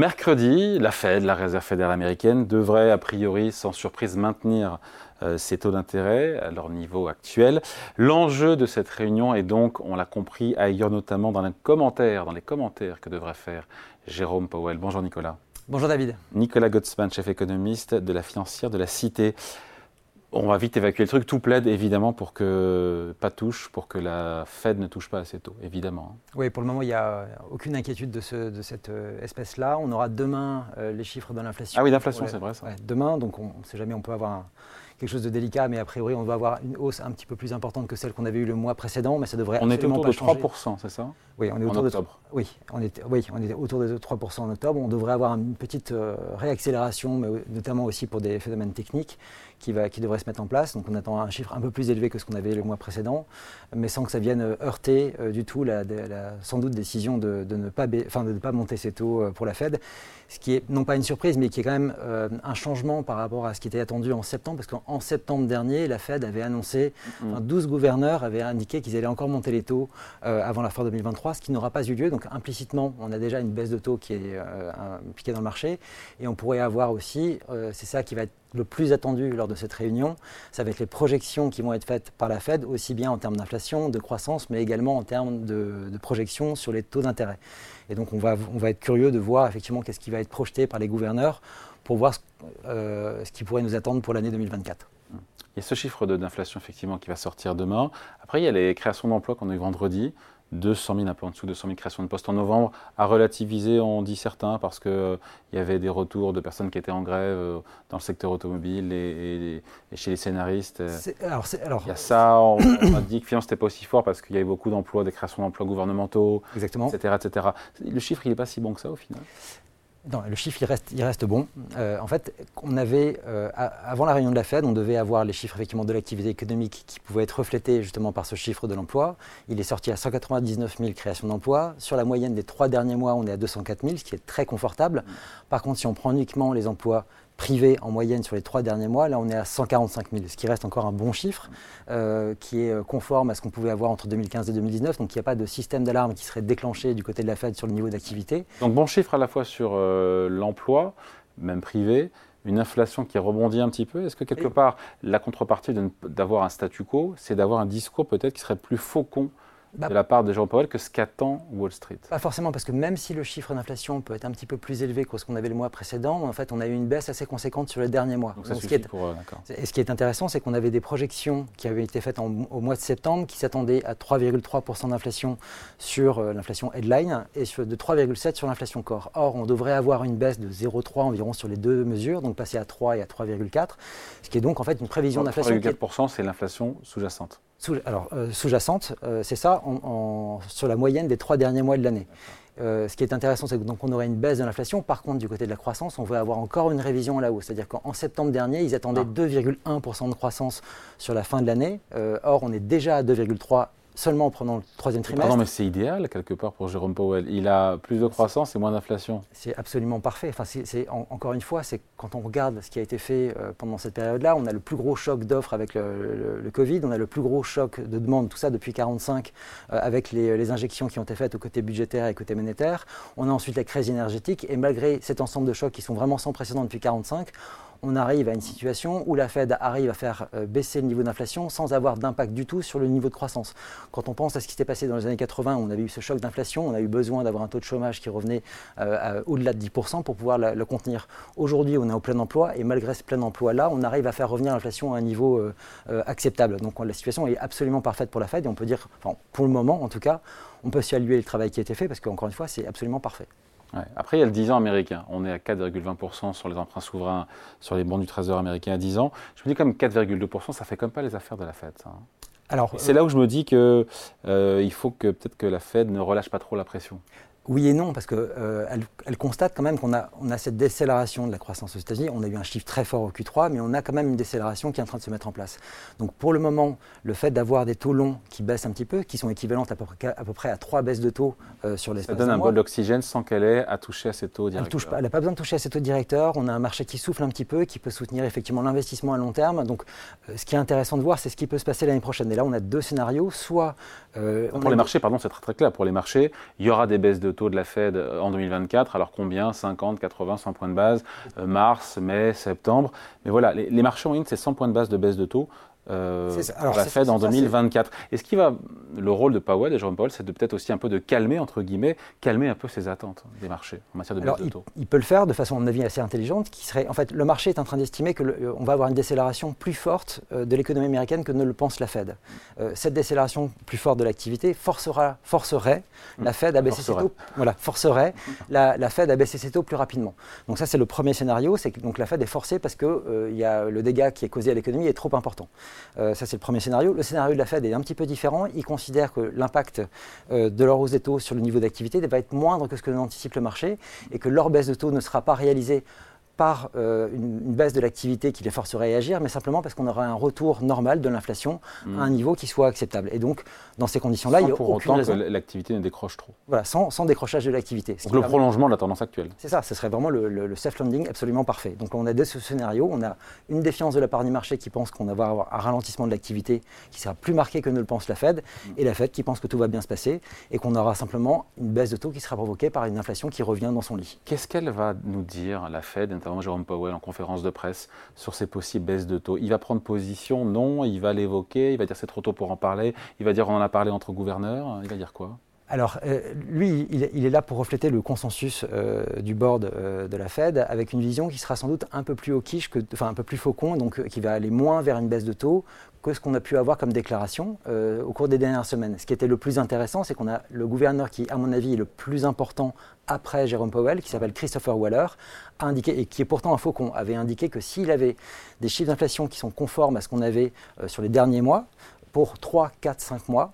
Mercredi, la Fed, la Réserve fédérale américaine, devrait a priori, sans surprise, maintenir euh, ces taux d'intérêt à leur niveau actuel. L'enjeu de cette réunion est donc, on l'a compris ailleurs notamment dans les commentaires, dans les commentaires que devrait faire Jérôme Powell. Bonjour Nicolas. Bonjour David. Nicolas Gottsman, chef économiste de la financière de la Cité. On va vite évacuer le truc. Tout plaide évidemment pour que pas touche, pour que la Fed ne touche pas ces taux, évidemment. Hein. Oui, pour le moment, il n'y a aucune inquiétude de, cette euh, espèce-là. On aura demain euh, les chiffres de l'inflation. Ah oui, l'inflation, c'est vrai ça. demain, donc on ne sait jamais, on peut avoir un, quelque chose de délicat, mais a priori, on va avoir une hausse un petit peu plus importante que celle qu'on avait eue le mois précédent, mais ça devrait on était autour de 3%, c'est ça? Oui, on est autour de oui, on était, oui, on était autour de 3% en octobre. On devrait avoir une petite euh, réaccélération, mais notamment aussi pour des phénomènes techniques qui, va, qui devraient se mettre en place. Donc on attend un chiffre un peu plus élevé que ce qu'on avait le mois précédent, mais sans que ça vienne euh, heurter euh, du tout la, sans doute décision de, ne pas, enfin, de ne pas monter ses taux pour la Fed. Ce qui est non pas une surprise, mais qui est quand même un changement par rapport à ce qui était attendu en septembre, parce qu'en septembre dernier, la Fed avait annoncé, 12 gouverneurs avaient indiqué qu'ils allaient encore monter les taux avant la fin 2023, ce qui n'aura pas eu lieu. Donc implicitement, on a déjà une baisse de taux qui est euh, impliquée dans le marché. Et on pourrait avoir aussi, euh, c'est ça qui va être le plus attendu lors de cette réunion, ça va être les projections qui vont être faites par la Fed, aussi bien en termes d'inflation, de croissance, mais également en termes de, projections sur les taux d'intérêt. Et donc on va, on va être curieux de voir effectivement qu'est-ce qui va être projeté par les gouverneurs pour voir ce, euh, ce qui pourrait nous attendre pour l'année 2024. Il y a ce chiffre d'inflation effectivement qui va sortir demain. Après, il y a les créations d'emplois qu'on a eu vendredi. 200 000, un peu en dessous de 200 000 créations de postes en novembre, à relativiser, on dit certains, parce qu'il euh, y avait des retours de personnes qui étaient en grève euh, dans le secteur automobile et, chez les scénaristes. Alors, alors, il y a ça, on, a dit que finalement c'était pas aussi fort parce qu'il y avait beaucoup d'emplois, des créations d'emplois gouvernementaux, Exactement. etc., etc. Le chiffre, il n'est pas si bon que ça au final? Le chiffre, il reste, il reste bon. Euh, en fait, on avait, euh, avant la réunion de la Fed, on devait avoir les chiffres effectivement de l'activité économique qui pouvaient être reflétés justement par ce chiffre de l'emploi. Il est sorti à 199 000 créations d'emplois. Sur la moyenne des trois derniers mois, on est à 204 000, ce qui est très confortable. Par contre, si on prend uniquement les emplois privé en moyenne sur les trois derniers mois, là on est à 145 000, ce qui reste encore un bon chiffre, euh, qui est euh, conforme à ce qu'on pouvait avoir entre 2015 et 2019. Donc il n'y a pas de système d'alarme qui serait déclenché du côté de la Fed sur le niveau d'activité. Donc bon chiffre à la fois sur euh, l'emploi, même privé, une inflation qui rebondit un petit peu. Est-ce que quelque part la contrepartie d'avoir un statu quo, c'est d'avoir un discours peut-être qui serait plus faucon bah, de la part de Jean Powell que ce qu'attend Wall Street Pas forcément, parce que même si le chiffre d'inflation peut être un petit peu plus élevé que ce qu'on avait le mois précédent, en fait, on a eu une baisse assez conséquente sur les derniers mois. Donc, ça ce qui est, pour, et ce qui est intéressant, c'est qu'on avait des projections qui avaient été faites au mois de septembre qui s'attendaient à 3,3% d'inflation sur euh, l'inflation headline et de 3,7% sur l'inflation core. Or, on devrait avoir une baisse de 0,3 environ sur les deux mesures, donc passer à 3 et à 3,4, ce qui est donc en fait une prévision d'inflation. 3,4%, c'est l'inflation sous-jacente alors, euh, sous-jacente, euh, c'est ça, sur la moyenne des trois derniers mois de l'année. Euh, ce qui est intéressant, c'est qu'on aurait une baisse de l'inflation. Par contre, du côté de la croissance, on va avoir encore une révision à la hausse. C'est-à-dire qu'en septembre dernier, ils attendaient 2,1% ah. de croissance sur la fin de l'année. or, on est déjà à 2,3% seulement en prenant le troisième trimestre. Non, mais c'est idéal quelque part pour Jérôme Powell. Il a plus de croissance et moins d'inflation. C'est absolument parfait. Enfin, c'est, encore une fois, c'est quand on regarde ce qui a été fait euh, pendant cette période-là, on a le plus gros choc d'offres avec le, Covid, on a le plus gros choc de demande, tout ça depuis 45, euh, avec les, les, injections qui ont été faites au côté budgétaire et côté monétaire. On a ensuite la crise énergétique et malgré cet ensemble de chocs qui sont vraiment sans précédent depuis 45, on arrive à une situation où la Fed arrive à faire euh, baisser le niveau d'inflation sans avoir d'impact du tout sur le niveau de croissance. Quand on pense à ce qui s'était passé dans les années 80, on avait eu ce choc d'inflation, on a eu besoin d'avoir un taux de chômage qui revenait euh, au-delà de 10% pour pouvoir le contenir. Aujourd'hui, on est au plein emploi et malgré ce plein emploi-là, on arrive à faire revenir l'inflation à un niveau euh, acceptable. Donc la situation est absolument parfaite pour la Fed et on peut dire, pour le moment en tout cas, on peut saluer le travail qui a été fait parce qu'encore une fois, c'est absolument parfait. Après, il y a le 10 ans américain. On est à 4,20% sur les emprunts souverains, sur les bons du Trésor américain à 10 ans. Je me dis comme 4,2%, ça fait comme pas les affaires de la Fed. Hein. Alors, c'est là où je me dis qu'il euh, faut que peut-être que la Fed ne relâche pas trop la pression. Oui et non, parce qu'elle euh, elle constate quand même qu'on a, on a cette décélération de la croissance aux États-Unis. On a eu un chiffre très fort au Q3, mais on a quand même une décélération qui est en train de se mettre en place. Donc pour le moment, le fait d'avoir des taux longs qui baissent un petit peu, qui sont équivalentes à peu près à, peu près à trois baisses de taux euh, sur l'espace Ça donne un bol d'oxygène sans qu'elle ait à toucher à ces taux directeurs. Elle n'a pas, besoin de toucher à ces taux directeurs. On a un marché qui souffle un petit peu, qui peut soutenir effectivement l'investissement à long terme. Donc euh, ce qui est intéressant de voir, c'est ce qui peut se passer l'année prochaine. Et là, on a deux scénarios. Soit pour les marchés, pardon, c'est très très clair. Pour les marchés, il y aura des baisses de taux de la Fed en 2024. Alors combien? 50, 80, 100 points de base Mars, mai, septembre. Mais voilà, les, les marchés ont une, c'est 100 points de base de baisse de taux euh, la Fed en 2024. Et ce qui va, le rôle de Powell, de Jerome Powell, c'est de peut-être aussi un peu de calmer, entre guillemets, calmer un peu ses attentes des marchés en matière de baisse de taux? Il, peut le faire de façon, à mon avis, assez intelligente, qui serait, en fait, le marché est en train d'estimer qu'on euh, va avoir une décélération plus forte euh, de l'économie américaine que ne le pense la Fed. Euh, cette décélération plus forte de l'activité forcera, forcerait mmh. la Fed à baisser ses taux. Voilà, forcerait la, la, Fed à baisser ses taux plus rapidement. Donc ça, c'est le premier scénario, c'est que donc la Fed est forcée parce que il y a le dégât qui est causé à l'économie est trop important. Euh, ça, c'est le premier scénario. Le scénario de la Fed est un petit peu différent. Ils considèrent que l'impact euh, de leur hausse des taux sur le niveau d'activité va être moindre que ce que anticipe le marché et que leur baisse de taux ne sera pas réalisée par euh, une, baisse de l'activité qui les forcerait à agir, mais simplement parce qu'on aura un retour normal de l'inflation à un hmm. niveau qui soit acceptable. Et donc, dans ces conditions-là, il y a pour autant que l'activité ne décroche trop. Voilà, sans, sans décrochage de l'activité. Donc le prolongement de la tendance actuelle. C'est ça, ce serait vraiment le, le, self-landing absolument parfait. Donc on a deux scénarios, on a une défiance de la part du marché qui pense qu'on va avoir un ralentissement de l'activité qui sera plus marqué que ne le pense la Fed, hmm. et la Fed qui pense que tout va bien se passer et qu'on aura simplement une baisse de taux qui sera provoquée par une inflation qui revient dans son lit. Qu'est-ce qu'elle va nous dire, la Fed, Jérôme Powell en conférence de presse sur ces possibles baisses de taux. Il va prendre position, non, il va l'évoquer, il va dire c'est trop tôt pour en parler, il va dire on en a parlé entre gouverneurs, il va dire quoi? Alors, euh, lui, il, est là pour refléter le consensus euh, du board euh, de la Fed, avec une vision qui sera sans doute un peu plus au enfin un peu plus faucon, donc qui va aller moins vers une baisse de taux que ce qu'on a pu avoir comme déclaration au cours des dernières semaines. Ce qui était le plus intéressant, c'est qu'on a le gouverneur qui, à mon avis, est le plus important après Jérôme Powell, qui s'appelle Christopher Waller, a indiqué, et qui est pourtant un faucon, avait indiqué que s'il avait des chiffres d'inflation qui sont conformes à ce qu'on avait sur les derniers mois, pour 3, 4, 5 mois,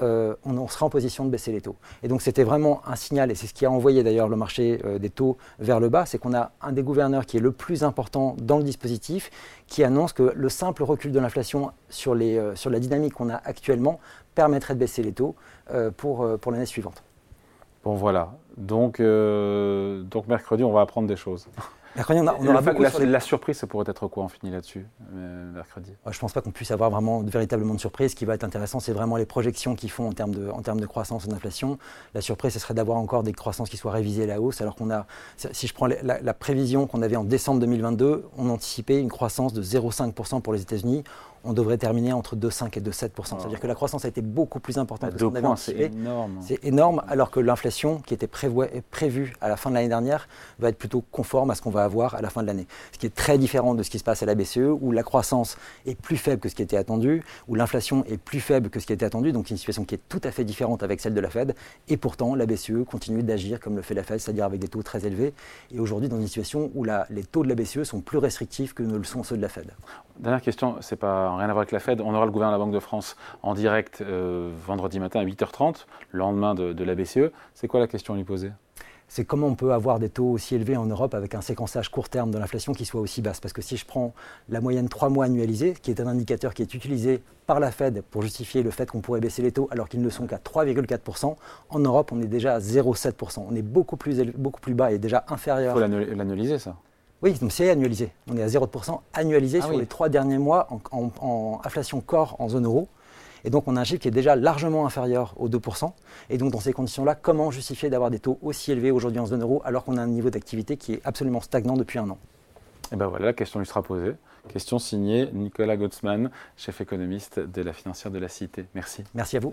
euh, on, sera en position de baisser les taux. Et donc c'était vraiment un signal, et c'est ce qui a envoyé d'ailleurs le marché euh, des taux vers le bas, c'est qu'on a un des gouverneurs qui est le plus important dans le dispositif, qui annonce que le simple recul de l'inflation sur, euh, sur la dynamique qu'on a actuellement permettrait de baisser les taux pour, pour l'année suivante. Bon voilà, donc, donc mercredi on va apprendre des choses. Mercredi, on, aura la, surprise, ça pourrait être quoi On finit là-dessus, euh, mercredi? Je ne pense pas qu'on puisse avoir vraiment véritablement de surprise. Ce qui va être intéressant, c'est vraiment les projections qu'ils font en termes, de, en termes de croissance et d'inflation. La surprise, ce serait d'avoir encore des croissances qui soient révisées à la hausse, alors qu'on a, si je prends la, la prévision qu'on avait en décembre 2022, on anticipait une croissance de 0,5% pour les États-Unis on devrait terminer entre 2,5 et 2,7 C'est-à-dire que la croissance a été beaucoup plus importante que ce qu'on avait anticipé. C'est énorme. C'est énorme, alors que l'inflation qui était prévue à la fin de l'année dernière va être plutôt conforme à ce qu'on va avoir à la fin de l'année. Ce qui est très différent de ce qui se passe à la BCE, où la croissance est plus faible que ce qui était attendu, où l'inflation est plus faible que ce qui était attendu, donc une situation qui est tout à fait différente avec celle de la Fed. Et pourtant, la BCE continue d'agir comme le fait la Fed, c'est-à-dire avec des taux très élevés. Et aujourd'hui, dans une situation où les taux de la BCE sont plus restrictifs que ne le sont ceux de la Fed. Dernière question, c'est pas rien à voir avec la Fed. On aura le gouverneur de la Banque de France en direct euh, vendredi matin à 8h30, le lendemain de, la BCE. C'est quoi la question à lui poser? C'est comment on peut avoir des taux aussi élevés en Europe avec un séquençage court terme de l'inflation qui soit aussi basse? Parce que si je prends la moyenne 3 mois annualisée, qui est un indicateur qui est utilisé par la Fed pour justifier le fait qu'on pourrait baisser les taux alors qu'ils ne sont qu'à 3,4%, en Europe on est déjà à 0,7%. On est beaucoup plus, beaucoup plus bas et déjà inférieur. Il faut l'annualiser ça oui, donc c'est annualisé. On est à 0% annualisé ah sur les trois derniers mois en, inflation corps en zone euro. Et donc on a un chiffre qui est déjà largement inférieur aux 2%. Et donc dans ces conditions-là, comment justifier d'avoir des taux aussi élevés aujourd'hui en zone euro alors qu'on a un niveau d'activité qui est absolument stagnant depuis un an? Et bien voilà, la question lui sera posée. Question signée Nicolas Gottsman, chef économiste de la financière de la Cité. Merci. Merci à vous.